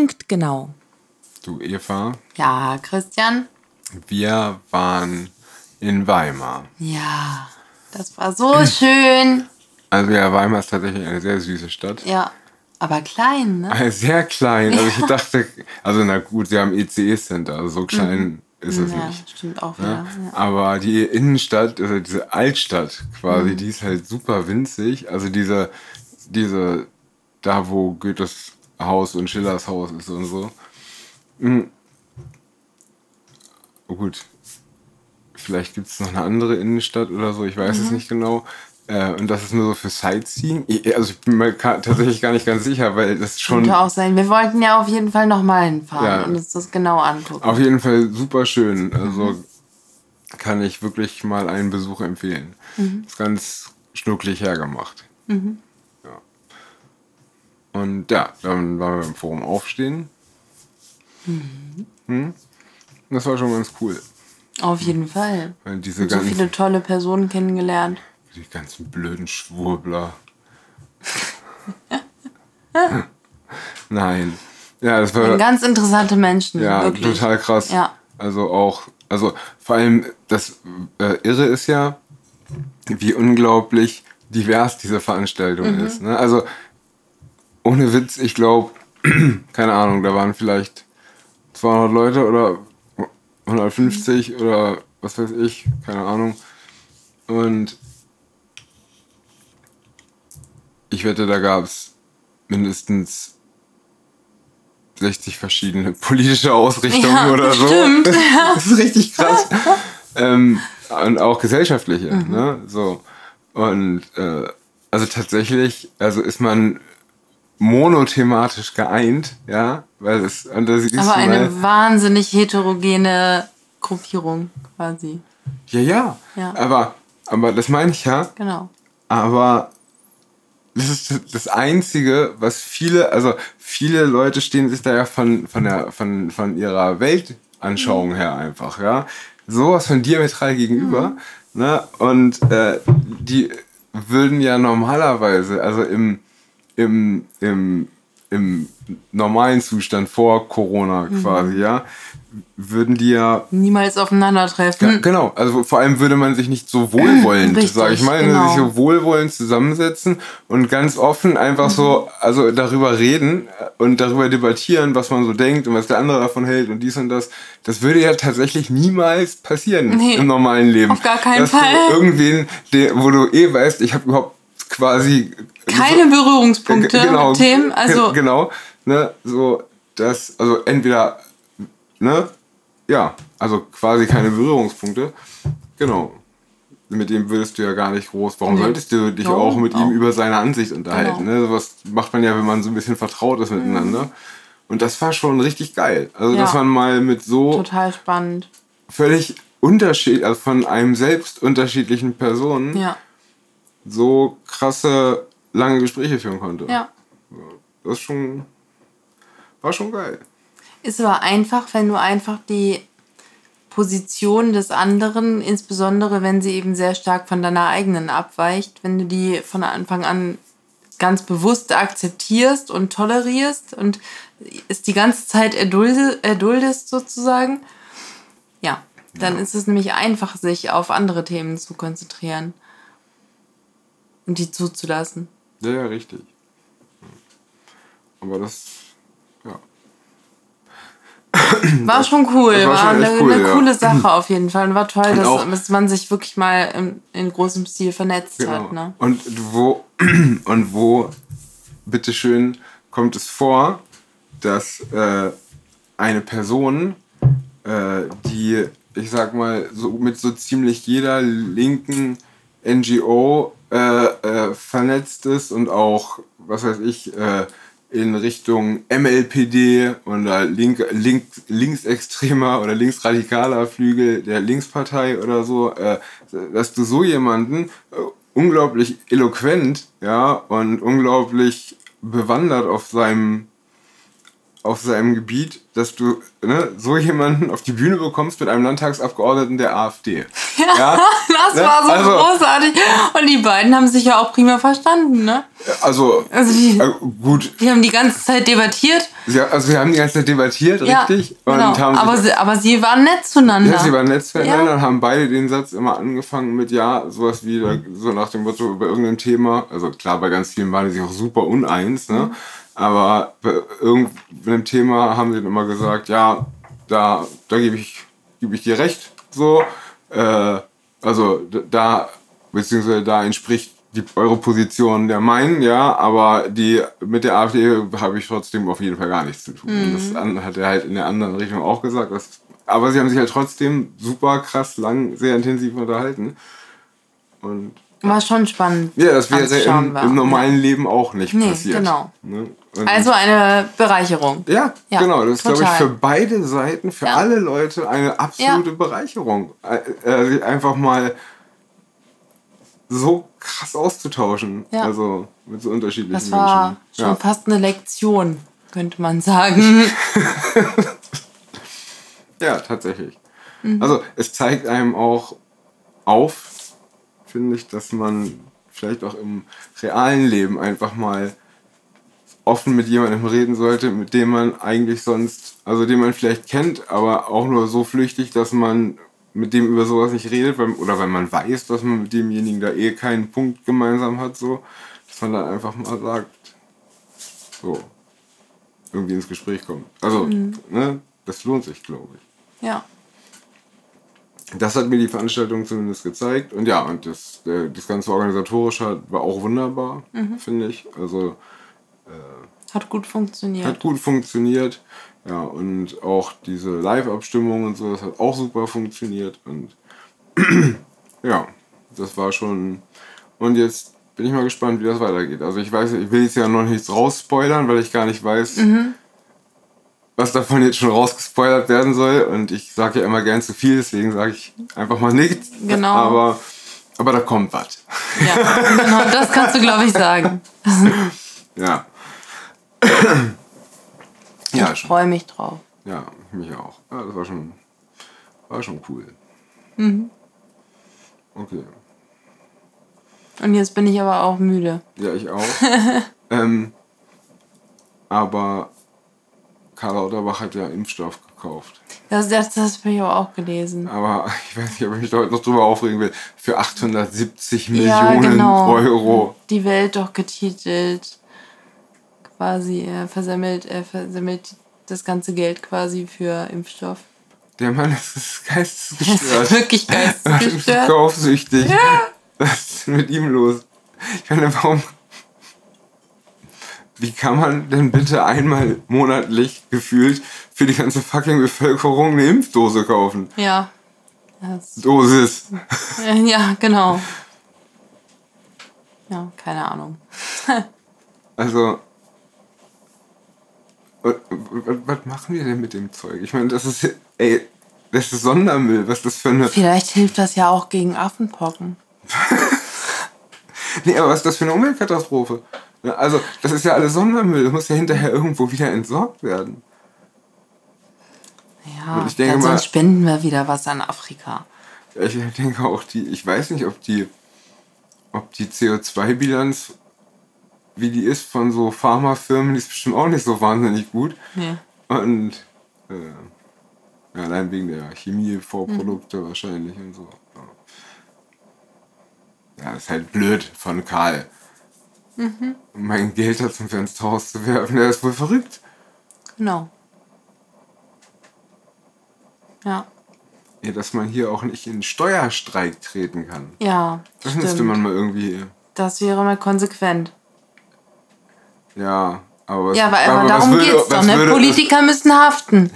Punktgenau. Du, Eva, Ja, Christian? wir waren in Weimar. Ja, das war so schön. Also ja, Weimar ist tatsächlich eine sehr süße Stadt. Ja, aber klein, ne? Äh, Sehr klein. Also ich dachte, also na gut, sie haben ECE-Center, also so klein ist es Mhm. ja, nicht. stimmt auch wieder. Ja. Aber die Innenstadt, also diese Altstadt Mhm. quasi, die ist halt super winzig. Also diese, diese, da wo Goethes Haus und Schillers Haus ist und so. Mhm. Oh, gut. Vielleicht gibt es noch eine andere Innenstadt oder so, ich weiß Mhm. es nicht genau. Äh, und das ist nur so für Sightseeing. Ich- Also ich bin mir tatsächlich gar nicht ganz sicher, weil das schon Könnte auch sein. Wir wollten ja auf jeden Fall nochmal hinfahren Ja. und uns das genau angucken. Auf jeden Fall super schön. Also Mhm. kann ich wirklich mal einen Besuch empfehlen. Mhm. Ist ganz schnucklig hergemacht. Ja. Und ja, dann waren wir im Forum aufstehen. Mhm. Das war schon ganz cool. Auf jeden Fall. Diese So viele tolle Personen kennengelernt. die ganzen blöden Schwurbler. Nein. Ja, das war. Ganz interessante Menschen. Ja, wirklich. total krass. Ja. Also auch, also vor allem das äh, Irre ist ja, wie unglaublich divers diese Veranstaltung Mhm. ist. Ne? Also ohne Witz, ich glaube, keine Ahnung, da waren vielleicht 200 Leute oder 150 Mhm. oder was weiß ich, keine Ahnung. Und ich wette, da gab es mindestens 60 verschiedene politische Ausrichtungen Ja, oder so. stimmt, Das ist richtig krass. ähm, und auch gesellschaftliche. Mhm. Ne? So. Und äh, also tatsächlich, also ist man monothematisch geeint, ja, weil es, und da siehst Aber mal, eine wahnsinnig heterogene Gruppierung quasi. ja, ja, Ja. aber, aber das meine ich ja, Genau. aber das ist das Einzige, was viele, also viele Leute stehen sich da ja von, von, der, von, von ihrer Weltanschauung her einfach, ja. Sowas von diametral gegenüber. Ne? Und äh, die würden ja normalerweise, also im, im, im, im normalen Zustand vor Corona quasi, ja, würden die ja Niemals aufeinandertreffen. ja, genau, also vor allem würde man sich nicht so wohlwollend, sage ich mal, ne, genau. sich so wohlwollend zusammensetzen und ganz offen einfach so, also darüber reden und darüber debattieren, was man so denkt und was der andere davon hält und dies und das. Das würde ja tatsächlich niemals passieren Nee, im normalen Leben. auf gar keinen Dass Fall. Du irgendwen, wo du eh weißt, ich habe überhaupt quasi Keine Berührungspunkte Ge- genau, mit Themen. Also, ge- genau, ne, so das, also entweder, ne, ja, also quasi keine Berührungspunkte, genau. Mit dem würdest du ja gar nicht groß. Warum Nee. solltest du dich Ja, auch mit ihm über seine Ansicht unterhalten? Genau. Ne? Sowas macht man ja, wenn man so ein bisschen vertraut ist miteinander. Und das war schon richtig geil. Also, Ja. dass man mal mit so total spannend. völlig unterschied, also von einem selbst unterschiedlichen Personen Ja. So krasse, lange Gespräche führen konnte. Ja. Das ist schon. War schon geil. Ist aber einfach, wenn du einfach die Position des anderen, insbesondere wenn sie eben sehr stark von deiner eigenen abweicht, wenn du die von Anfang an ganz bewusst akzeptierst und tolerierst und es die ganze Zeit erdulde, erduldest sozusagen, ja, dann ist es nämlich einfach, sich auf andere Themen zu konzentrieren und die zuzulassen. Ja, ja, richtig. Aber das. Ja. War schon cool, das war war, schon echt eine, cool, eine ja. coole Sache auf jeden Fall. Und war toll, Und dass, auch- dass man sich wirklich mal in, in großem Stil vernetzt Genau. hat. Ne? Und wo. Und wo, bitteschön, kommt es vor, dass äh, eine Person, äh, die, ich sag mal, so mit so ziemlich jeder linken NGO äh, äh, vernetzt ist und auch, was weiß ich, äh, in Richtung MLPD oder link, link, linksextremer oder linksradikaler Flügel der Linkspartei oder so, äh, dass du so jemanden äh, unglaublich eloquent, ja, und unglaublich bewandert auf seinem auf seinem Gebiet, dass du ne, so jemanden auf die Bühne bekommst mit einem Landtagsabgeordneten der AfD. Ja, ja? das ne? war so also, großartig. Und die beiden haben sich ja auch prima verstanden, ne? Also, also die, äh, gut. Die haben die ganze Zeit debattiert. Ja, also sie haben die ganze Zeit debattiert, ja, richtig. Genau. aber, sie, aber sie waren nett zueinander. Ja, sie waren nett zueinander ja. und haben beide den Satz immer angefangen mit Ja, sowas wie so nach dem Motto über irgendein Thema. Also klar, bei ganz vielen waren die sich auch super uneins, ne? Mhm. Aber bei irgendeinem Thema haben sie dann immer gesagt, ja, da, da gebe ich, geb ich dir recht. So, äh, also da, beziehungsweise da entspricht die eure Position der meinen, ja, aber die mit der AfD habe ich trotzdem auf jeden Fall gar nichts zu tun. Mhm. Das hat er halt in der anderen Richtung auch gesagt. Dass, aber sie haben sich halt trotzdem super krass lang, sehr intensiv unterhalten. Und war schon spannend. Ja, das wäre im, im, normalen ja. Leben auch nicht nee, passiert. Genau. Ne? Also eine Bereicherung. Ja, ja genau. Das ist, glaube ich, für beide Seiten, für ja. alle Leute eine absolute Bereicherung. Äh, einfach mal so krass auszutauschen. Also mit so unterschiedlichen Menschen. Das war schon fast eine Lektion, könnte man sagen. ja, tatsächlich. Mhm. Also es zeigt einem auch auf, finde ich, dass man vielleicht auch im realen Leben einfach mal offen mit jemandem reden sollte, mit dem man eigentlich sonst, also den man vielleicht kennt, aber auch nur so flüchtig, dass man mit dem über sowas nicht redet, weil, oder weil man weiß, dass man mit demjenigen da eh keinen Punkt gemeinsam hat, so, dass man dann einfach mal sagt, so, irgendwie ins Gespräch kommt. Also, mhm. ne, das lohnt sich, glaube ich. Ja das hat mir die Veranstaltung zumindest gezeigt. Und ja, und das, äh, das ganze Organisatorische war auch wunderbar, mhm. finde ich. Also. Äh, hat gut funktioniert. Hat gut funktioniert. Ja, und auch diese Live-Abstimmung und so, das hat auch super funktioniert. Und ja, das war schon. Und jetzt bin ich mal gespannt, wie das weitergeht. Also ich weiß, ich will jetzt ja noch nichts rausspoilern, weil ich gar nicht weiß, mhm was davon jetzt schon rausgespoilert werden soll. Und ich sage ja immer gern zu viel, deswegen sage ich einfach mal nichts. Genau. Aber, aber da kommt was. Ja, genau, das kannst du, glaube ich, sagen. ja. ja ich freue mich drauf. Ja, mich auch. Ja, das war schon, war schon cool. Mhm. Okay. Und jetzt bin ich aber auch müde. Ja, ich auch. ähm, aber Karl Lauterbach hat ja Impfstoff gekauft. Das, das, das habe ich aber auch gelesen. Aber ich weiß nicht, ob ich mich heute noch drüber aufregen will. Für 870 ja, Millionen genau. Euro. Die Welt doch getitelt. Quasi, er versemmelt, er versemmelt das ganze Geld quasi für Impfstoff. Der Mann ist geistesgestört. ist wirklich geistesgestört. Kaufsüchtig. Ja. Was ist mit ihm los? Ich meine, warum wie kann man denn bitte einmal monatlich gefühlt für die ganze fucking Bevölkerung eine Impfdose kaufen? Ja. Dosis. Ja, genau. Ja, keine Ahnung. also, was machen wir denn mit dem Zeug? Ich meine, das ist, ey, das ist Sondermüll. Was ist das für eine. Vielleicht hilft das ja auch gegen Affenpocken. nee, aber was ist das für eine Umweltkatastrophe? Also, das ist ja alles Sondermüll. Das muss ja hinterher irgendwo wieder entsorgt werden. Ja, ich denke sonst mal, spenden wir wieder was an Afrika. Ich denke auch, die, ich weiß nicht, ob die, ob die CO2-Bilanz, wie die ist von so Pharmafirmen, die ist bestimmt auch nicht so wahnsinnig gut. Nee. Und äh, ja, allein wegen der Chemie-Vorprodukte wahrscheinlich und so. Ja, das ist halt blöd von Karl. Mhm. Um mein Geld da zum Fensterhaus zu werfen, der ist wohl verrückt. Genau. Ja. Ja, dass man hier auch nicht in Steuerstreik treten kann. Ja. Das stimmt. müsste man mal irgendwie. Das wäre mal konsequent. Ja, aber Ja, aber, aber darum würde, geht's doch, ne? Würde, Politiker müssen haften.